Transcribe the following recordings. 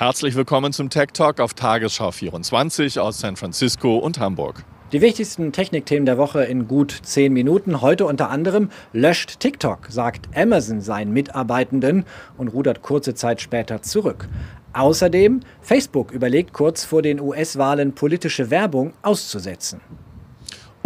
Herzlich willkommen zum Tech Talk auf Tagesschau 24 aus San Francisco und Hamburg. Die wichtigsten Technikthemen der Woche in gut zehn Minuten. Heute unter anderem löscht TikTok, sagt Amazon seinen Mitarbeitenden und rudert kurze Zeit später zurück. Außerdem, Facebook überlegt kurz vor den US-Wahlen politische Werbung auszusetzen.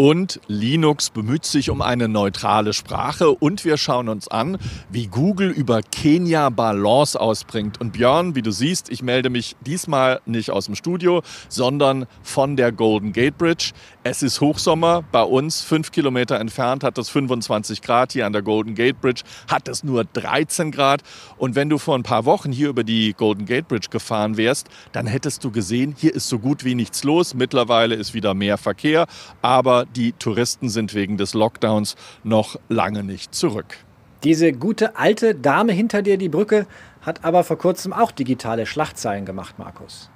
Und Linux bemüht sich um eine neutrale Sprache und wir schauen uns an, wie Google über Kenia Balance ausbringt. Und Björn, wie du siehst, ich melde mich diesmal nicht aus dem Studio, sondern von der Golden Gate Bridge. Es ist Hochsommer, bei uns fünf Kilometer entfernt hat es 25 Grad, hier an der Golden Gate Bridge hat es nur 13 Grad. Und wenn du vor ein paar Wochen hier über die Golden Gate Bridge gefahren wärst, dann hättest du gesehen, hier ist so gut wie nichts los. Mittlerweile ist wieder mehr Verkehr, aber die Touristen sind wegen des Lockdowns noch lange nicht zurück. Diese gute alte Dame hinter dir, die Brücke, hat aber vor kurzem auch digitale Schlachtzeilen gemacht, Markus.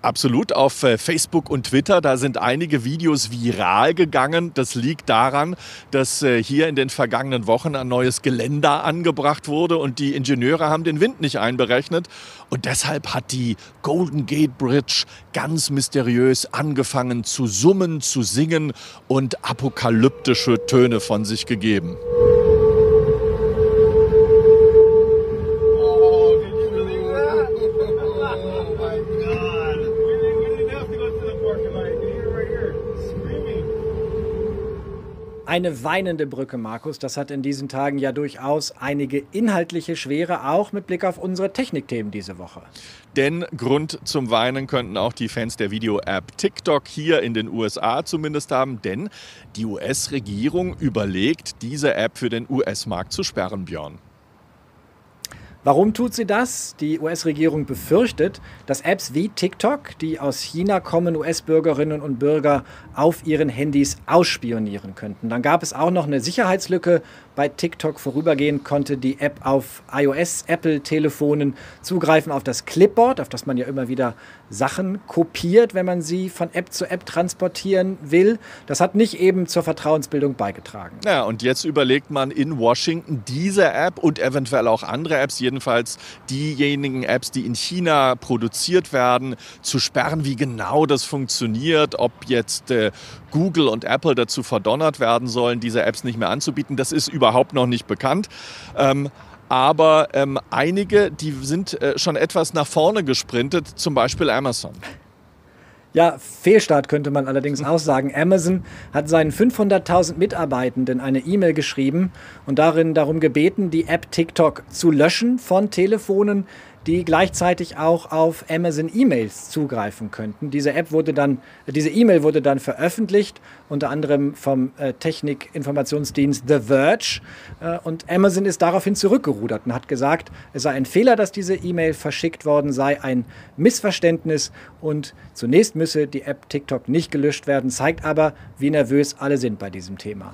Absolut, auf äh, Facebook und Twitter, da sind einige Videos viral gegangen. Das liegt daran, dass äh, hier in den vergangenen Wochen ein neues Geländer angebracht wurde und die Ingenieure haben den Wind nicht einberechnet. Und deshalb hat die Golden Gate Bridge ganz mysteriös angefangen zu summen, zu singen und apokalyptische Töne von sich gegeben. Eine weinende Brücke, Markus, das hat in diesen Tagen ja durchaus einige inhaltliche Schwere, auch mit Blick auf unsere Technikthemen diese Woche. Denn Grund zum Weinen könnten auch die Fans der Video-App TikTok hier in den USA zumindest haben, denn die US-Regierung überlegt, diese App für den US-Markt zu sperren, Björn. Warum tut sie das? Die US-Regierung befürchtet, dass Apps wie TikTok, die aus China kommen, US-Bürgerinnen und Bürger auf ihren Handys ausspionieren könnten. Dann gab es auch noch eine Sicherheitslücke bei TikTok. Vorübergehend konnte die App auf iOS, Apple-Telefonen zugreifen auf das Clipboard, auf das man ja immer wieder Sachen kopiert, wenn man sie von App zu App transportieren will. Das hat nicht eben zur Vertrauensbildung beigetragen. Ja, und jetzt überlegt man in Washington diese App und eventuell auch andere Apps, jedenfalls diejenigen Apps, die in China produziert werden, zu sperren. Wie genau das funktioniert, ob jetzt äh, Google und Apple dazu verdonnert werden sollen, diese Apps nicht mehr anzubieten, das ist überhaupt noch nicht bekannt. Ähm, aber ähm, einige, die sind äh, schon etwas nach vorne gesprintet, zum Beispiel Amazon. Ja, Fehlstart könnte man allerdings auch sagen. Amazon hat seinen 500.000 Mitarbeitenden eine E-Mail geschrieben und darin darum gebeten, die App TikTok zu löschen von Telefonen, die gleichzeitig auch auf Amazon E-Mails zugreifen könnten. Diese App wurde dann, diese E-Mail wurde dann veröffentlicht, unter anderem vom äh, Technikinformationsdienst The Verge. Äh, und Amazon ist daraufhin zurückgerudert und hat gesagt, es sei ein Fehler, dass diese E-Mail verschickt worden sei, ein Missverständnis und zunächst müsse die App TikTok nicht gelöscht werden, zeigt aber, wie nervös alle sind bei diesem Thema.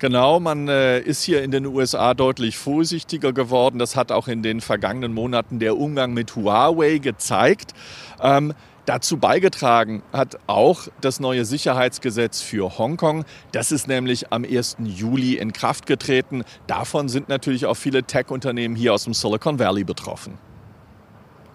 Genau, man äh, ist hier in den USA deutlich vorsichtiger geworden. Das hat auch in den vergangenen Monaten der Umgang mit Huawei gezeigt. Ähm, Dazu beigetragen hat auch das neue Sicherheitsgesetz für Hongkong. Das ist nämlich am 1. Juli in Kraft getreten. Davon sind natürlich auch viele Tech-Unternehmen hier aus dem Silicon Valley betroffen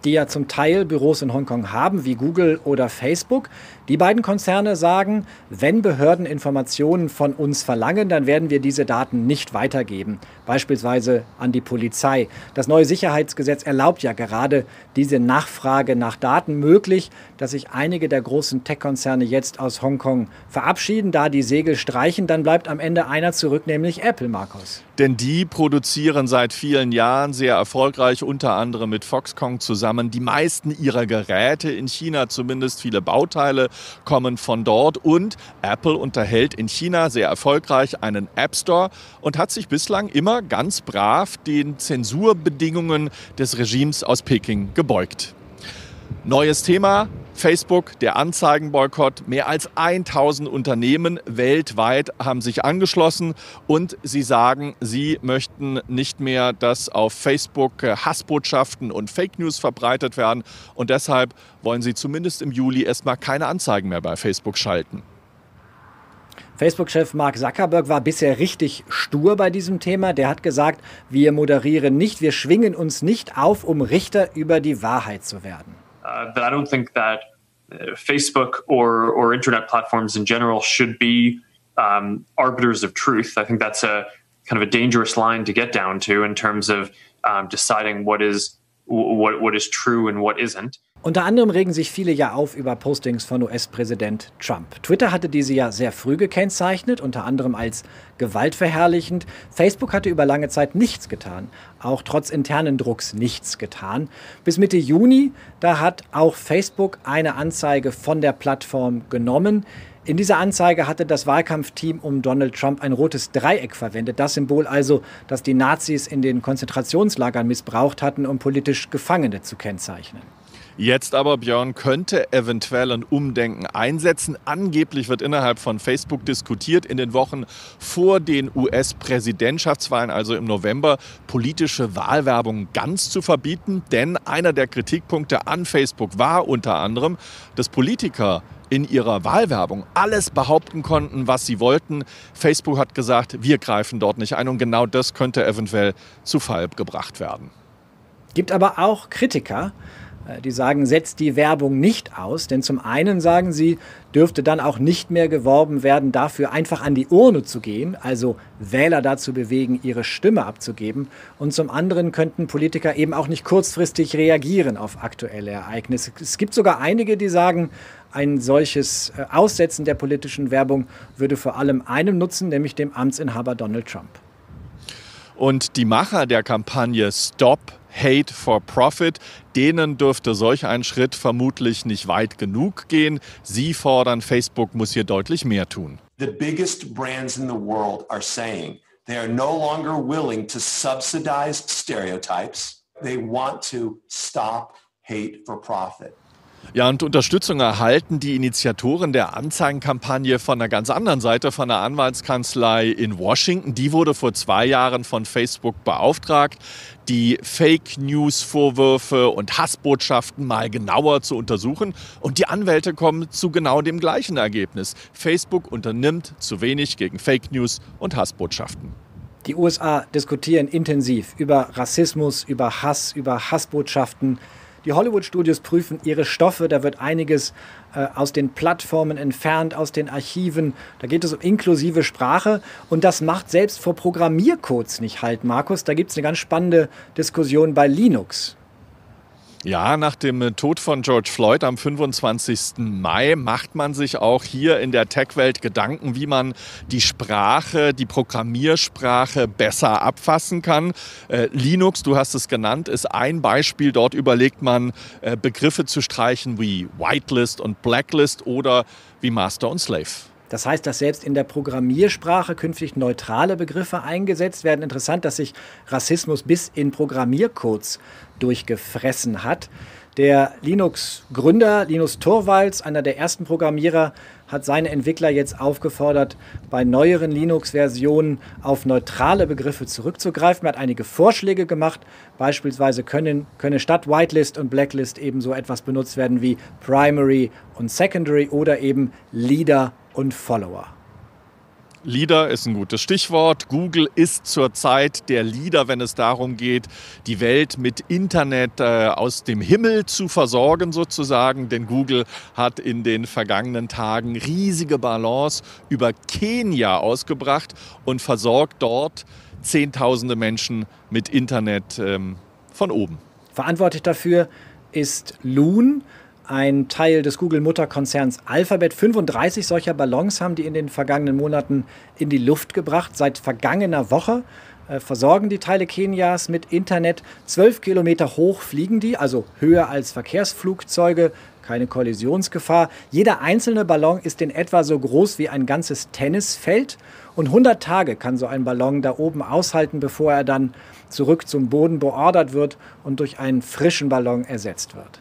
die ja zum Teil Büros in Hongkong haben, wie Google oder Facebook. Die beiden Konzerne sagen, wenn Behörden Informationen von uns verlangen, dann werden wir diese Daten nicht weitergeben, beispielsweise an die Polizei. Das neue Sicherheitsgesetz erlaubt ja gerade diese Nachfrage nach Daten möglich, dass sich einige der großen Tech-Konzerne jetzt aus Hongkong verabschieden, da die Segel streichen, dann bleibt am Ende einer zurück, nämlich Apple, Markus. Denn die produzieren seit vielen Jahren sehr erfolgreich, unter anderem mit Foxconn zusammen, die meisten ihrer Geräte in China, zumindest viele Bauteile, kommen von dort. Und Apple unterhält in China sehr erfolgreich einen App Store und hat sich bislang immer ganz brav den Zensurbedingungen des Regimes aus Peking gebeugt. Neues Thema, Facebook, der Anzeigenboykott. Mehr als 1000 Unternehmen weltweit haben sich angeschlossen und sie sagen, sie möchten nicht mehr, dass auf Facebook Hassbotschaften und Fake News verbreitet werden. Und deshalb wollen sie zumindest im Juli erstmal keine Anzeigen mehr bei Facebook schalten. Facebook-Chef Mark Zuckerberg war bisher richtig stur bei diesem Thema. Der hat gesagt, wir moderieren nicht, wir schwingen uns nicht auf, um Richter über die Wahrheit zu werden. Uh, that I don't think that uh, Facebook or or internet platforms in general should be um, arbiters of truth. I think that's a kind of a dangerous line to get down to in terms of um, deciding what is what what is true and what isn't. Unter anderem regen sich viele ja auf über Postings von US-Präsident Trump. Twitter hatte diese ja sehr früh gekennzeichnet, unter anderem als gewaltverherrlichend. Facebook hatte über lange Zeit nichts getan, auch trotz internen Drucks nichts getan. Bis Mitte Juni, da hat auch Facebook eine Anzeige von der Plattform genommen. In dieser Anzeige hatte das Wahlkampfteam um Donald Trump ein rotes Dreieck verwendet. Das Symbol also, das die Nazis in den Konzentrationslagern missbraucht hatten, um politisch Gefangene zu kennzeichnen. Jetzt aber, Björn, könnte eventuell ein Umdenken einsetzen. Angeblich wird innerhalb von Facebook diskutiert, in den Wochen vor den US-Präsidentschaftswahlen, also im November, politische Wahlwerbung ganz zu verbieten. Denn einer der Kritikpunkte an Facebook war unter anderem, dass Politiker in ihrer Wahlwerbung alles behaupten konnten, was sie wollten. Facebook hat gesagt, wir greifen dort nicht ein und genau das könnte eventuell zu Fall gebracht werden. Gibt aber auch Kritiker, die sagen, setzt die Werbung nicht aus, denn zum einen sagen sie, dürfte dann auch nicht mehr geworben werden, dafür einfach an die Urne zu gehen, also Wähler dazu bewegen, ihre Stimme abzugeben. Und zum anderen könnten Politiker eben auch nicht kurzfristig reagieren auf aktuelle Ereignisse. Es gibt sogar einige, die sagen, ein solches äh, Aussetzen der politischen Werbung würde vor allem einem nutzen, nämlich dem Amtsinhaber Donald Trump. Und die Macher der Kampagne Stop Hate for Profit. Denen dürfte solch ein Schritt vermutlich nicht weit genug gehen. Sie fordern, Facebook muss hier deutlich mehr tun. The biggest brands in the world are saying they are no longer willing to subsidize stereotypes. They want to stop hate for profit. Ja, und Unterstützung erhalten die Initiatoren der Anzeigenkampagne von einer ganz anderen Seite, von der Anwaltskanzlei in Washington. Die wurde vor zwei Jahren von Facebook beauftragt, die Fake News-Vorwürfe und Hassbotschaften mal genauer zu untersuchen. Und die Anwälte kommen zu genau dem gleichen Ergebnis. Facebook unternimmt zu wenig gegen Fake News und Hassbotschaften. Die USA diskutieren intensiv über Rassismus, über Hass, über Hassbotschaften. Die Hollywood-Studios prüfen ihre Stoffe, da wird einiges äh, aus den Plattformen entfernt, aus den Archiven. Da geht es um inklusive Sprache und das macht selbst vor Programmiercodes nicht halt, Markus. Da gibt es eine ganz spannende Diskussion bei Linux. Ja, nach dem Tod von George Floyd am 25. Mai macht man sich auch hier in der Tech-Welt Gedanken, wie man die Sprache, die Programmiersprache besser abfassen kann. Äh, Linux, du hast es genannt, ist ein Beispiel. Dort überlegt man, äh, Begriffe zu streichen wie Whitelist und Blacklist oder wie Master und Slave. Das heißt, dass selbst in der Programmiersprache künftig neutrale Begriffe eingesetzt werden. Interessant, dass sich Rassismus bis in Programmiercodes durchgefressen hat. Der Linux-Gründer Linus Torvalds, einer der ersten Programmierer, hat seine Entwickler jetzt aufgefordert, bei neueren Linux-Versionen auf neutrale Begriffe zurückzugreifen. Er hat einige Vorschläge gemacht. Beispielsweise können, könne statt Whitelist und Blacklist eben so etwas benutzt werden wie Primary und Secondary oder eben Leader und Follower. Leader ist ein gutes Stichwort. Google ist zurzeit der Leader, wenn es darum geht, die Welt mit Internet äh, aus dem Himmel zu versorgen sozusagen. Denn Google hat in den vergangenen Tagen riesige Balance über Kenia ausgebracht und versorgt dort Zehntausende Menschen mit Internet ähm, von oben. Verantwortlich dafür ist Loon ein Teil des Google-Mutterkonzerns Alphabet. 35 solcher Ballons haben die in den vergangenen Monaten in die Luft gebracht. Seit vergangener Woche äh, versorgen die Teile Kenias mit Internet. 12 Kilometer hoch fliegen die, also höher als Verkehrsflugzeuge. Keine Kollisionsgefahr. Jeder einzelne Ballon ist in etwa so groß wie ein ganzes Tennisfeld. Und 100 Tage kann so ein Ballon da oben aushalten, bevor er dann zurück zum Boden beordert wird und durch einen frischen Ballon ersetzt wird.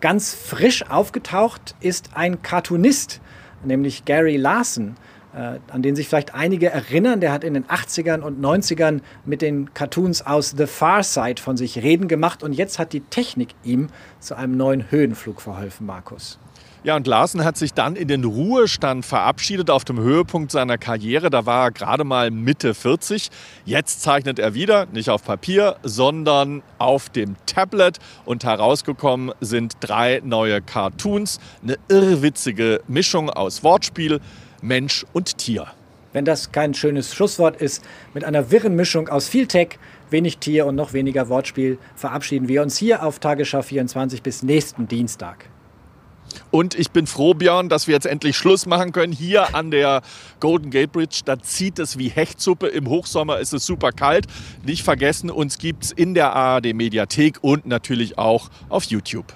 Ganz frisch aufgetaucht ist ein Cartoonist, nämlich Gary Larson. Äh, an den sich vielleicht einige erinnern. Der hat in den 80ern und 90ern mit den Cartoons aus The Far Side von sich reden gemacht und jetzt hat die Technik ihm zu einem neuen Höhenflug verholfen, Markus. Ja, und Larsen hat sich dann in den Ruhestand verabschiedet auf dem Höhepunkt seiner Karriere. Da war er gerade mal Mitte 40. Jetzt zeichnet er wieder, nicht auf Papier, sondern auf dem Tablet. Und herausgekommen sind drei neue Cartoons. Eine irrwitzige Mischung aus Wortspiel, Mensch und Tier. Wenn das kein schönes Schlusswort ist, mit einer wirren Mischung aus viel Tech, wenig Tier und noch weniger Wortspiel verabschieden wir uns hier auf Tagesschau 24 bis nächsten Dienstag. Und ich bin froh, Björn, dass wir jetzt endlich Schluss machen können. Hier an der Golden Gate Bridge, da zieht es wie Hechtsuppe. Im Hochsommer ist es super kalt. Nicht vergessen, uns gibt es in der ARD Mediathek und natürlich auch auf YouTube.